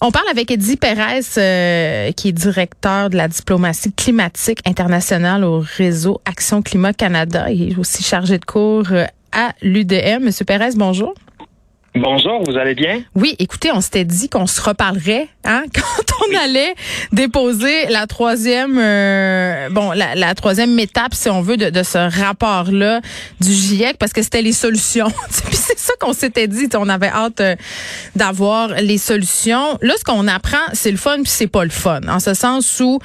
On parle avec Eddie Perez, euh, qui est directeur de la diplomatie climatique internationale au réseau Action Climat Canada. Il est aussi chargé de cours euh, à l'UDM. Monsieur Perez, bonjour. Bonjour, vous allez bien? Oui, écoutez, on s'était dit qu'on se reparlerait hein, quand on allait déposer la troisième, euh, bon, la, troisième étape, si on veut, de, ce rapport-là du GIEC, parce que c'était les solutions. Puis c'est ça qu'on s'était dit, on avait hâte euh, d'avoir les solutions. Là, ce qu'on apprend, c'est le fun, puis c'est pas le fun, en ce sens où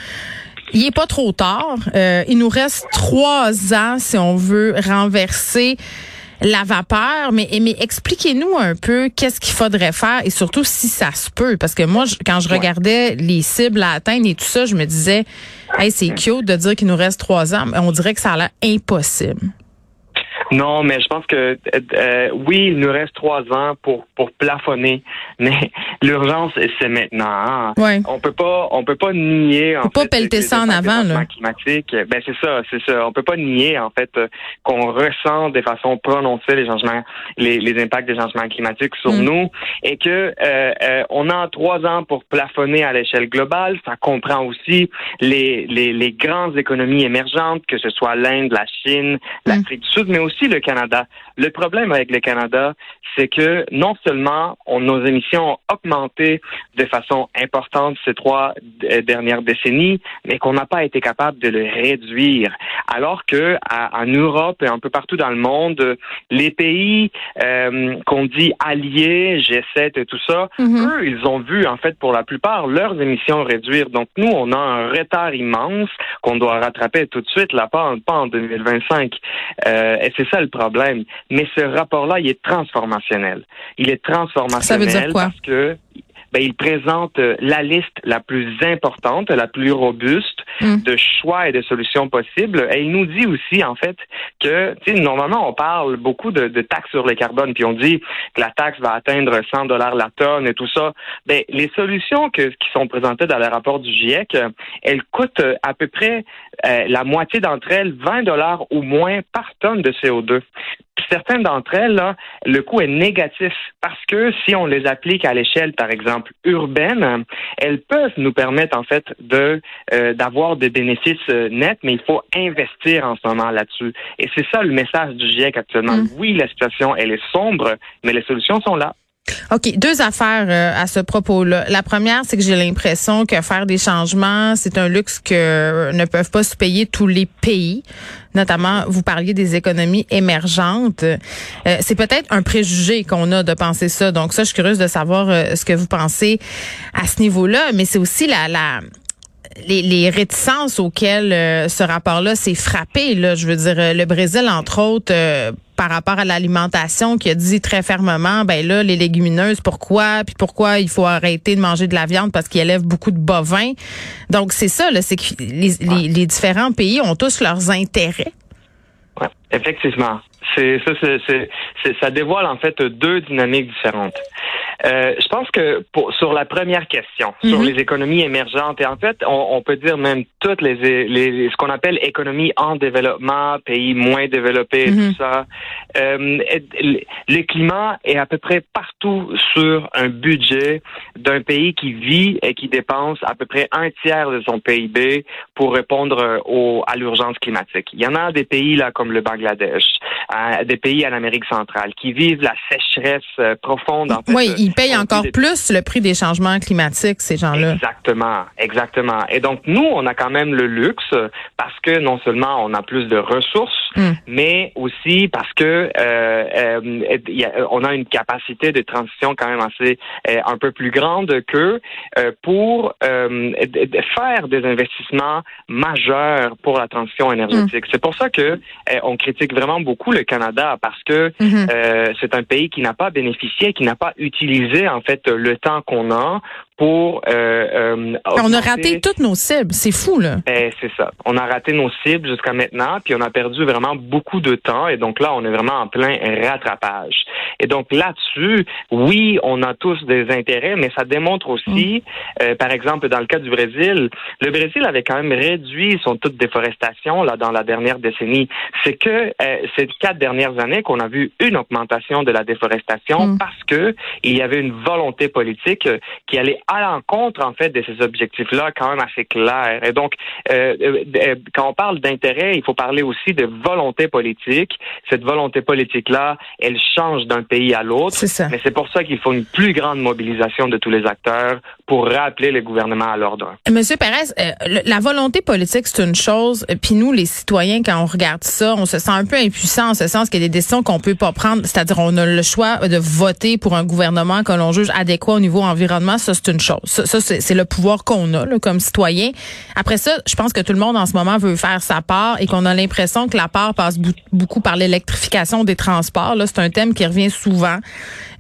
il est pas trop tard. Euh, il nous reste trois ans si on veut renverser la vapeur, mais, mais expliquez-nous un peu qu'est-ce qu'il faudrait faire et surtout si ça se peut. Parce que moi, quand je regardais les cibles à atteindre et tout ça, je me disais, hey, c'est cute de dire qu'il nous reste trois ans, mais on dirait que ça a l'air impossible. Non, mais je pense que euh, oui, il nous reste trois ans pour pour plafonner, mais l'urgence c'est maintenant. Hein. Ouais. On peut pas on peut pas nier en peut pas pelleter ça en avant là. Climatique. Ben c'est ça, c'est ça. On peut pas nier en fait qu'on ressent de façon prononcée les changements, les, les impacts des changements climatiques sur mm. nous et que euh, euh, on a trois ans pour plafonner à l'échelle globale. Ça comprend aussi les les, les grandes économies émergentes, que ce soit l'Inde, la Chine, mm. l'Afrique du Sud, mais aussi le Canada. Le problème avec le Canada, c'est que non seulement on, nos émissions ont augmenté de façon importante ces trois dernières décennies, mais qu'on n'a pas été capable de le réduire. Alors que en Europe et un peu partout dans le monde, les pays euh, qu'on dit alliés, G7 et tout ça, mm-hmm. eux, ils ont vu en fait pour la plupart leurs émissions réduire. Donc nous, on a un retard immense qu'on doit rattraper tout de suite, là, pas en, pas en 2025. Euh, et c'est ça le problème. Mais ce rapport-là, il est transformationnel. Il est transformationnel ça veut dire quoi? parce que ben, il présente euh, la liste la plus importante, la plus robuste hmm. de choix et de solutions possibles. Et il nous dit aussi, en fait, que, normalement, on parle beaucoup de, de taxes sur le carbone, puis on dit que la taxe va atteindre 100 dollars la tonne et tout ça. Ben, les solutions que, qui sont présentées dans le rapport du GIEC, elles coûtent à peu près euh, la moitié d'entre elles 20 dollars ou moins par tonne de CO2 certaines d'entre elles, là, le coût est négatif parce que si on les applique à l'échelle, par exemple, urbaine, elles peuvent nous permettre, en fait, de euh, d'avoir des bénéfices euh, nets, mais il faut investir en ce moment là-dessus. Et c'est ça le message du GIEC actuellement. Mm. Oui, la situation, elle est sombre, mais les solutions sont là. OK, deux affaires euh, à ce propos-là. La première, c'est que j'ai l'impression que faire des changements, c'est un luxe que ne peuvent pas se payer tous les pays. Notamment, vous parliez des économies émergentes. Euh, c'est peut-être un préjugé qu'on a de penser ça. Donc ça, je suis curieuse de savoir euh, ce que vous pensez à ce niveau-là. Mais c'est aussi la, la les, les, réticences auxquelles ce rapport-là s'est frappé. Là, je veux dire, le Brésil, entre autres, par rapport à l'alimentation qui a dit très fermement, ben là, les légumineuses, pourquoi? Puis pourquoi il faut arrêter de manger de la viande parce qu'il élève beaucoup de bovins? Donc, c'est ça, c'est que les, les, différents pays ont tous leurs intérêts. Ouais, effectivement. C'est ça, c'est, ça dévoile en fait deux dynamiques différentes. Euh, je pense que pour, sur la première question, sur mhm. les économies émergentes, et en fait, on, peut dire même toutes les, les ce qu'on appelle économies en développement, pays moins développés, tout mhm. ça. Euh, le climat est à peu près partout sur un budget d'un pays qui vit et qui dépense à peu près un tiers de son PIB pour répondre au, à l'urgence climatique. Il y en a des pays là comme le Bangladesh, euh, des pays en Amérique centrale qui vivent la sécheresse euh, profonde. En fait, oui, ils payent encore plus le prix des changements climatiques, ces gens-là. Exactement, exactement. Et donc, nous, on a quand même le luxe parce que non seulement on a plus de ressources, hmm. mais aussi parce que euh, euh, on a une capacité de transition quand même assez euh, un peu plus grande que pour faire des investissements majeurs pour la transition énergétique. Hmm. C'est pour ça que on critique vraiment beaucoup le Canada parce que hmm. c'est un pays qui n'a pas bénéficié, qui n'a pas utilisé en fait le temps qu'on a pour. Euh, euh, on a raté toutes nos cibles, c'est fou là. Ben, c'est ça. On a raté nos cibles jusqu'à maintenant, puis on a perdu vraiment beaucoup de temps, et donc là, on est vraiment en plein rattrapage. Et donc là-dessus, oui, on a tous des intérêts, mais ça démontre aussi, mm. euh, par exemple, dans le cas du Brésil, le Brésil avait quand même réduit son taux de déforestation là dans la dernière décennie. C'est que euh, ces quatre dernières années qu'on a vu une augmentation de la déforestation mm. parce que il y avait une volonté politique qui allait à l'encontre en fait de ces objectifs-là quand même assez clairs. Et donc, euh, euh, quand on parle d'intérêt, il faut parler aussi de volonté politique. Cette volonté politique-là, elle change d'un pays à l'autre. Mais c'est pour ça qu'il faut une plus grande mobilisation de tous les acteurs pour rappeler le gouvernement à l'ordre. Monsieur Pérez, la volonté politique, c'est une chose. Puis nous, les citoyens, quand on regarde ça, on se sent un peu impuissant en ce sens qu'il y a des décisions qu'on peut pas prendre. C'est-à-dire, on a le choix de voter pour un gouvernement que l'on juge adéquat au niveau environnement. Ça, c'est une chose. Ça, c'est le pouvoir qu'on a là, comme citoyen. Après ça, je pense que tout le monde en ce moment veut faire sa part et qu'on a l'impression que la part passe beaucoup par l'électrification des transports. Là, c'est un thème qui revient souvent.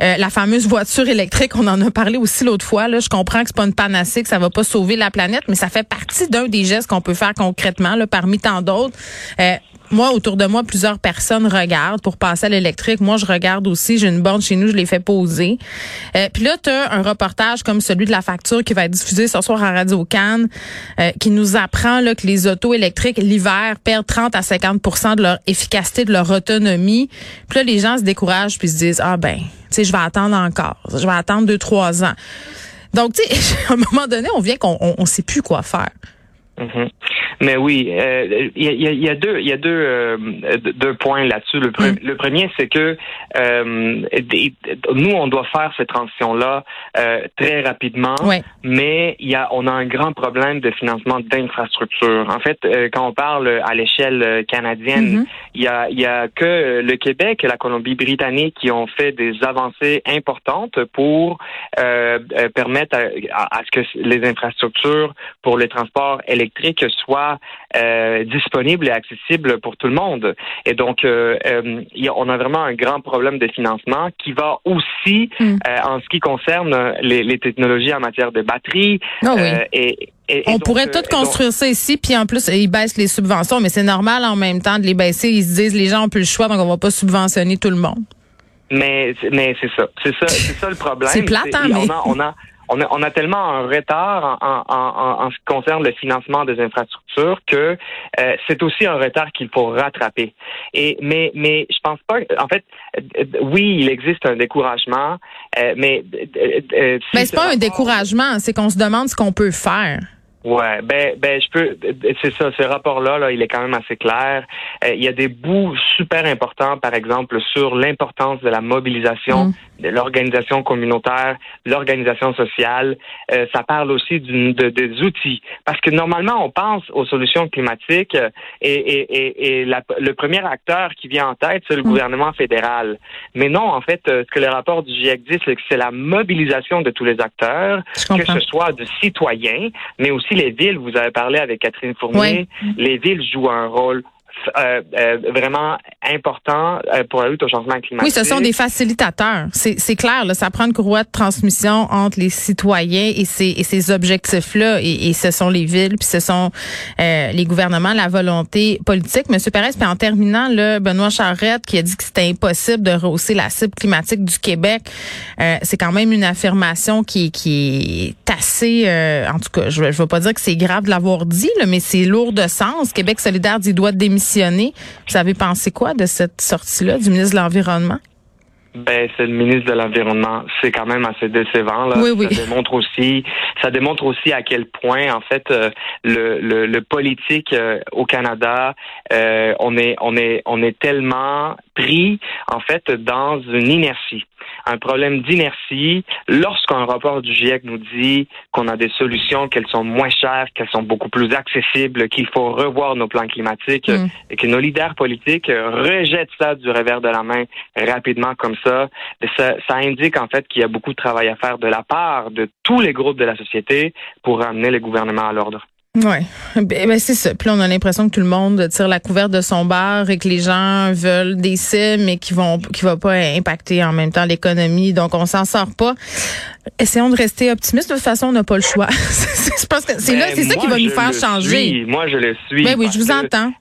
Euh, la fameuse voiture électrique, on en a parlé aussi l'autre fois. Là, je comprends que c'est pas une panacée, que ça va pas sauver la planète, mais ça fait partie d'un des gestes qu'on peut faire concrètement, là, parmi tant d'autres. Euh, moi, autour de moi, plusieurs personnes regardent pour passer à l'électrique. Moi, je regarde aussi. J'ai une borne chez nous, je l'ai fait poser. Euh, Puis là, tu as un reportage comme celui de la facture qui va être diffusé ce soir à Radio Cannes, euh, qui nous apprend là, que les autos électriques, l'hiver, perdent 30 à 50% de leur efficacité, de leur autonomie. Puis là, les gens se découragent puis se disent, ah ben, tu sais, je vais attendre encore. Je vais attendre deux, trois ans. Donc, tu sais, à un moment donné, on vient qu'on on, sait plus quoi faire. Mm-hmm. Mais oui, il euh, y, a, y, a, deux, il y a deux, euh, deux points là-dessus. Le, le, premier, c'est que euh, nous, on doit faire cette transition-là très rapidement, mais il y a, on a un grand problème de financement d'infrastructures. En fait, quand on parle à l'échelle canadienne, mm-hmm. il y, a, y a que le Québec et la Colombie-Britannique qui ont fait des avancées importantes pour permettre à, à, ce que les infrastructures pour les transports électriques soient euh, disponible et accessible pour tout le monde. Et donc, euh, euh, on a vraiment un grand problème de financement qui va aussi, hmm. en ce qui concerne les, technologies en matière de batterie. Ah et, on pourrait tout construire ça ici, puis en plus, ils baissent les subventions, mais c'est normal en même temps de les baisser. Ils se disent, les gens ont plus le choix, donc on va pas subventionner tout le monde. Mais, mais c'est ça. C'est ça, c'est ça le problème. c'est plate, hein, mais... on a on a, on a tellement un retard en, en, en, ce qui concerne le financement des infrastructures que euh, c'est aussi un retard qu'il faut rattraper. Et mais mais je pense pas. En fait, euh, oui, il existe un découragement, euh, mais mais c'est pas un découragement, c'est qu'on se demande ce qu'on peut faire. Ouais, ben, ben, je peux, c'est ça, ce rapport-là, là, il est quand même assez clair. Euh, il y a des bouts super importants, par exemple, sur l'importance de la mobilisation, mm. de l'organisation communautaire, l'organisation sociale. Euh, ça parle aussi de, des outils, parce que normalement, on pense aux solutions climatiques euh, et, et, et, la, le premier acteur qui vient en tête, c'est le mm. gouvernement fédéral. Mais non, en fait, ce que le rapport du GIEC dit, c'est que c'est la mobilisation de tous les acteurs, que ce soit de citoyens, mais aussi les villes, vous avez parlé avec Catherine Fournier, les villes jouent un rôle euh, euh, vraiment important euh, pour la lutte au changement climatique. Oui, ce sont des facilitateurs. C'est clair, là, ça prend une courroie de transmission entre les citoyens et ces, et ces objectifs-là. Et, et, ce sont les villes, puis ce sont les gouvernements, la volonté politique. Monsieur Perez, puis en terminant, là, Benoît Charrette qui a dit que c'était impossible de rehausser la cible climatique du Québec, c'est quand même une affirmation qui, qui est assez... en tout cas, je ne veux pas dire que c'est grave de l'avoir dit, là, mais c'est lourd de sens. Québec solidaire dit doit démissionner vous avez pensé quoi de cette sortie-là du ministre de l'Environnement? Ben, c'est le ministre de l'Environnement. C'est quand même assez décevant. Là. Oui, oui. Ça démontre aussi, ça démontre aussi à quel point, en fait, euh, le, le, politique euh, au Canada, euh, on est, on est, on est tellement pris, en fait, dans une inertie un problème d'inertie lorsqu'un rapport du GIEC nous dit qu'on a des solutions, qu'elles sont moins chères, qu'elles sont beaucoup plus accessibles, qu'il faut revoir nos plans climatiques mm. et que nos leaders politiques rejettent ça du revers de la main rapidement comme ça, ça, ça indique en fait qu'il y a beaucoup de travail à faire de la part de tous les groupes de la société pour ramener le gouvernement à l'ordre. Ouais, ben, ben, c'est ça. Puis là, on a l'impression que tout le monde tire la couverte de son bar et que les gens veulent des cibles, mais qui vont, qui va pas impacter en même temps l'économie. Donc, on s'en sort pas. Essayons de rester optimistes. De toute façon, on n'a pas le choix. je pense que c'est là, ben, c'est ça qui va nous faire changer. Moi, je le suis. Ben oui, je vous entends.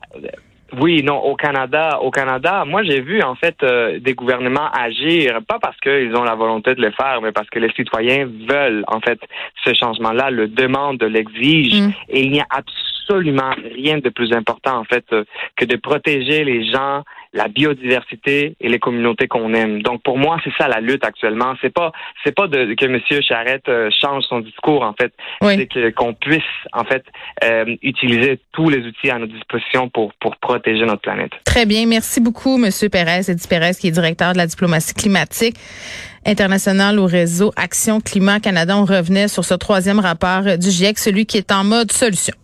Oui, non, au Canada, au Canada, moi j'ai vu en fait euh, des gouvernements agir, pas parce qu'ils ont la volonté de le faire, mais parce que les citoyens veulent en fait ce changement-là, le demandent, l'exigent, mm. et il n'y a absolument rien de plus important en fait euh, que de protéger les gens la biodiversité et les communautés qu'on aime. Donc pour moi, c'est ça la lutte actuellement. C'est pas c'est pas de, que M. Charette euh, change son discours en fait. C'est que qu'on puisse en fait euh, utiliser tous les outils à notre disposition pour pour protéger notre planète. Très bien, merci beaucoup, M. Pérez, Edith Pérez, qui est directeur de la diplomatie climatique internationale au réseau Action Climat Canada. On revenait sur ce troisième rapport du GIEC, celui qui est en mode solution.